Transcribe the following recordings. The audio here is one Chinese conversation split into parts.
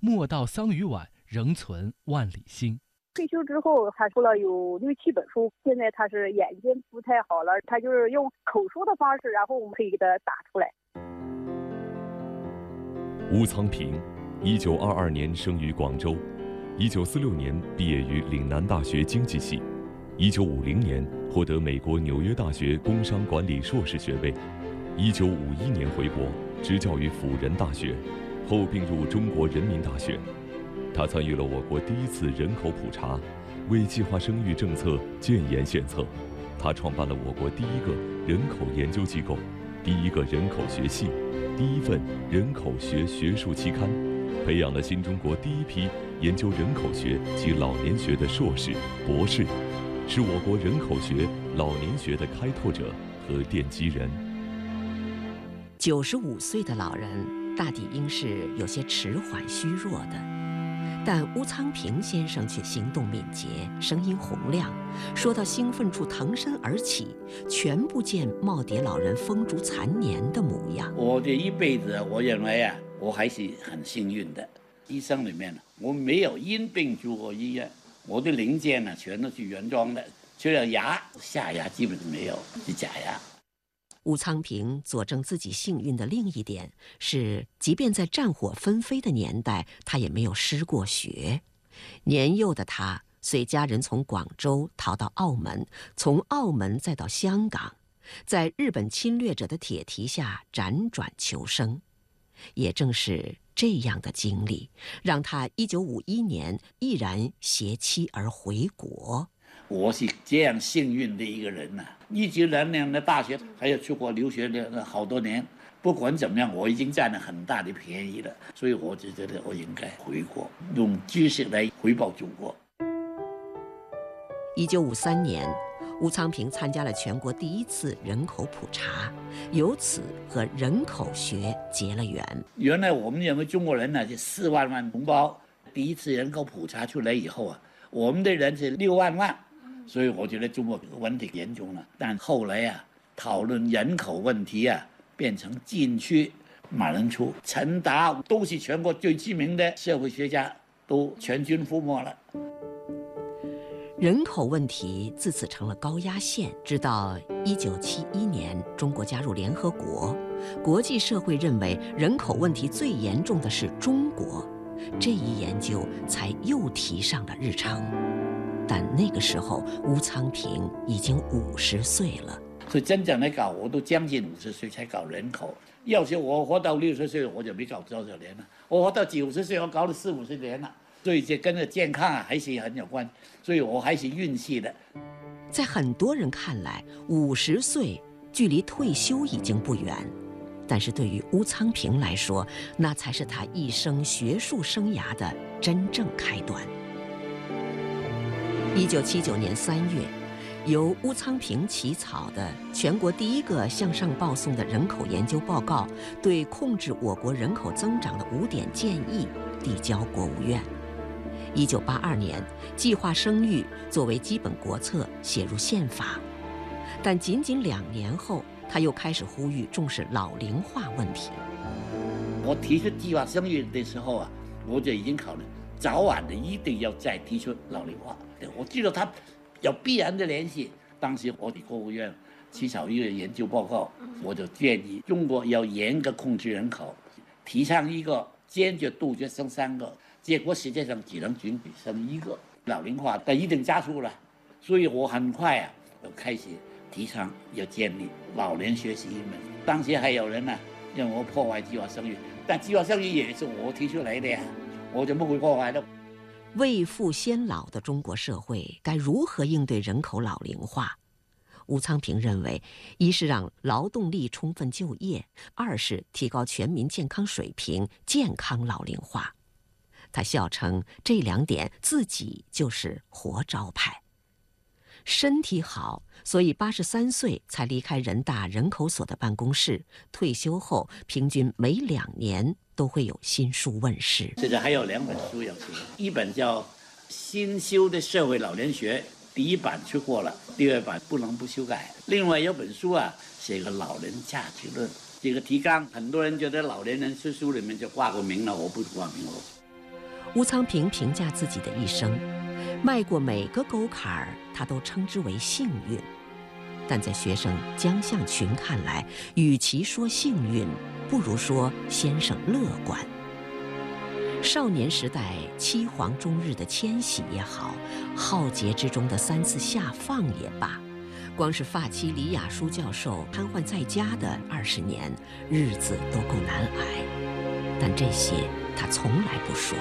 莫道桑榆晚，仍存万里心。退休之后，他出了有六七本书。现在他是眼睛不太好了，他就是用口说的方式，然后我们可以给他打出来。吴苍平，一九二二年生于广州，一九四六年毕业于岭南大学经济系，一九五零年获得美国纽约大学工商管理硕士学位，一九五一年回国执教于辅仁大学，后并入中国人民大学。他参与了我国第一次人口普查，为计划生育政策建言献策。他创办了我国第一个人口研究机构，第一个人口学系，第一份人口学学术期刊，培养了新中国第一批研究人口学及老年学的硕士、博士，是我国人口学、老年学的开拓者和奠基人。九十五岁的老人，大抵应是有些迟缓、虚弱的。但乌苍平先生却行动敏捷，声音洪亮，说到兴奋处腾身而起，全不见耄耋老人风烛残年的模样。我这一辈子，我认为啊，我还是很幸运的。医生里面呢，我没有因病住过医院，我的零件呢全都是原装的，除了牙，下牙基本没有，是假牙。吴昌平佐证自己幸运的另一点是，即便在战火纷飞的年代，他也没有失过学。年幼的他随家人从广州逃到澳门，从澳门再到香港，在日本侵略者的铁蹄下辗转求生。也正是这样的经历，让他1951年毅然携妻而回国。我是这样幸运的一个人呐！一直两年的大学，还有出国留学的好多年。不管怎么样，我已经占了很大的便宜了，所以我就觉得我应该回国，用知识来回报祖国。一九五三年，吴昌平参加了全国第一次人口普查，由此和人口学结了缘。原来我们认为中国人呢，是四万万同胞，第一次人口普查出来以后啊，我们的人是六万万。所以我觉得中国问题严重了，但后来呀，讨论人口问题啊，变成禁区。马仁初、陈达都是全国最知名的社会学家，都全军覆没了。人口问题自此成了高压线。直到一九七一年，中国加入联合国，国际社会认为人口问题最严重的是中国，这一研究才又提上了日程。但那个时候，吴昌平已经五十岁了。所以真正来搞，我都将近五十岁才搞人口。要是我活到六十岁，我就没搞多少年了。我活到九十岁，我搞了四五十年了。所以这跟着健康啊，还是很有关。所以我还是运气的。在很多人看来，五十岁距离退休已经不远，但是对于吴昌平来说，那才是他一生学术生涯的真正开端。一九七九年三月，由乌昌平起草的全国第一个向上报送的人口研究报告，对控制我国人口增长的五点建议递交国务院。一九八二年，计划生育作为基本国策写入宪法，但仅仅两年后，他又开始呼吁重视老龄化问题。我提出计划生育的时候啊，我就已经考虑早晚的一定要再提出老龄化。我记得他有必然的联系。当时我的国务院起草一个研究报告，我就建议中国要严格控制人口，提倡一个坚决杜绝生三个。结果世界上只能准许生一个，老龄化但一定加速了。所以我很快啊就开始提倡要建立老年学习门。当时还有人呢认为我破坏计划生育，但计划生育也是我提出来的呀，我就不会破坏的。未富先老的中国社会该如何应对人口老龄化？吴昌平认为，一是让劳动力充分就业，二是提高全民健康水平，健康老龄化。他笑称这两点自己就是活招牌。身体好，所以八十三岁才离开人大人口所的办公室。退休后，平均每两年。都会有新书问世。现在还有两本书要出，一本叫《新修的社会老年学》，第一版出过了，第二版不能不修改。另外有本书啊，写个老人价值论，这个提纲，很多人觉得老年人是书里面就挂个名了，我不挂名了。吴苍平评价自己的一生，迈过每个沟坎儿，他都称之为幸运。但在学生江向群看来，与其说幸运，不如说先生乐观。少年时代七皇终日的迁徙也好，浩劫之中的三次下放也罢，光是发妻李雅舒教授瘫痪在家的二十年，日子都够难挨。但这些他从来不说。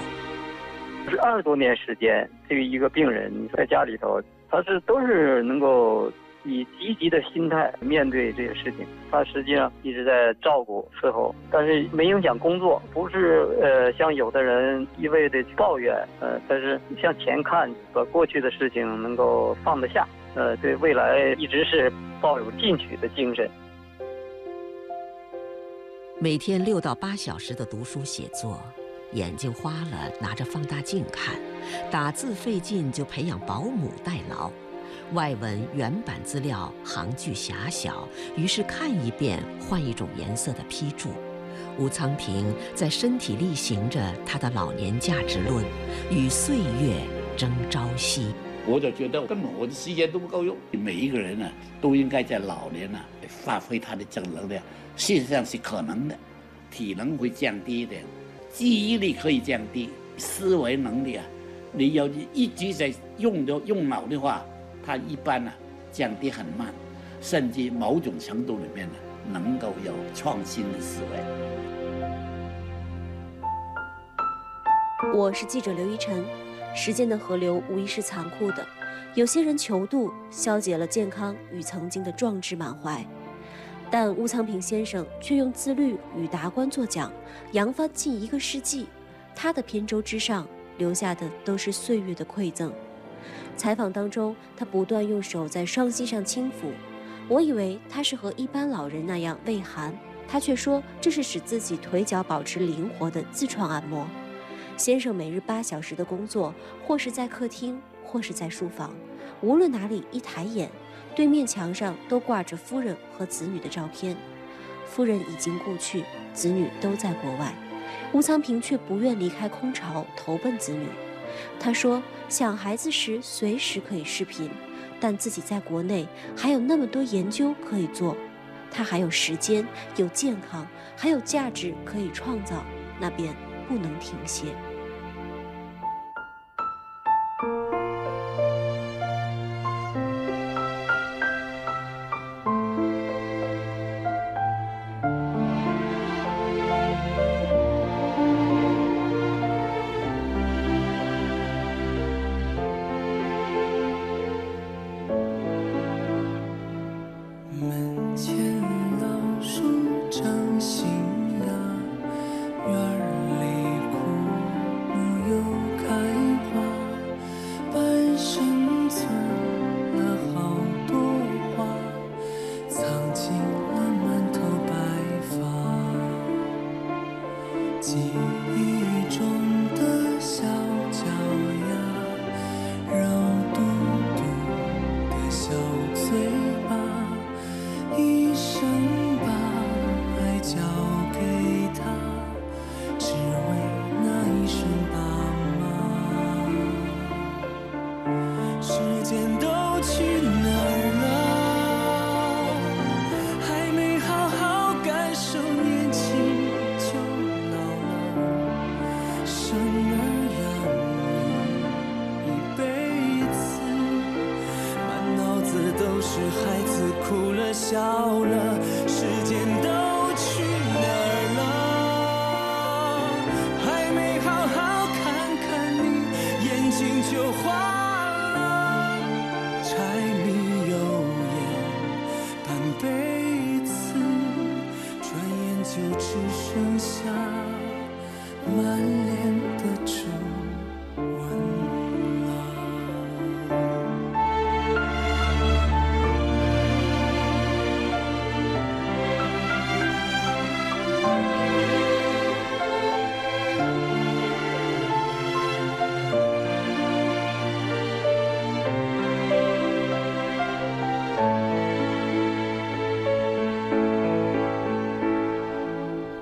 是二十多年时间，对于一个病人在家里头，他是都是能够以积极的心态面对这些事情。他实际上一直在照顾伺候，但是没影响工作。不是呃，像有的人一味的抱怨，呃，但是向前看，把过去的事情能够放得下，呃，对未来一直是抱有进取的精神。每天六到八小时的读书写作。眼睛花了，拿着放大镜看；打字费劲，就培养保姆代劳。外文原版资料行距狭小，于是看一遍换一种颜色的批注。吴昌平在身体力行着他的老年价值论，与岁月争朝夕。我就觉得根本我的时间都不够用。每一个人呢，都应该在老年呢发挥他的正能量。事实上是可能的，体能会降低一点。记忆力可以降低，思维能力啊，你要一直在用的用脑的话，它一般呢降低很慢，甚至某种程度里面呢能够有创新的思维。我是记者刘一晨，时间的河流无疑是残酷的，有些人求渡，消解了健康与曾经的壮志满怀。但吴苍平先生却用自律与达观作桨，扬帆近一个世纪。他的扁舟之上留下的都是岁月的馈赠。采访当中，他不断用手在双膝上轻抚。我以为他是和一般老人那样畏寒，他却说这是使自己腿脚保持灵活的自创按摩。先生每日八小时的工作，或是在客厅，或是在书房，无论哪里，一抬眼。对面墙上都挂着夫人和子女的照片，夫人已经故去，子女都在国外，吴昌平却不愿离开空巢，投奔子女。他说：“想孩子时随时可以视频，但自己在国内还有那么多研究可以做，他还有时间、有健康，还有价值可以创造，那便不能停歇。”中。笑了。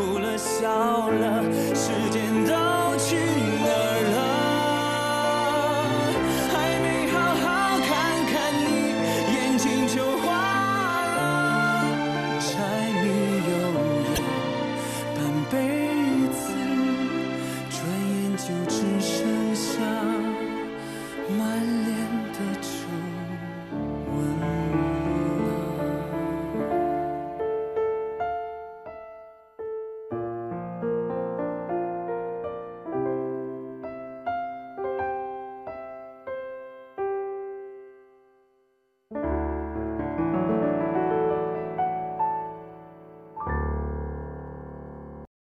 哭了笑了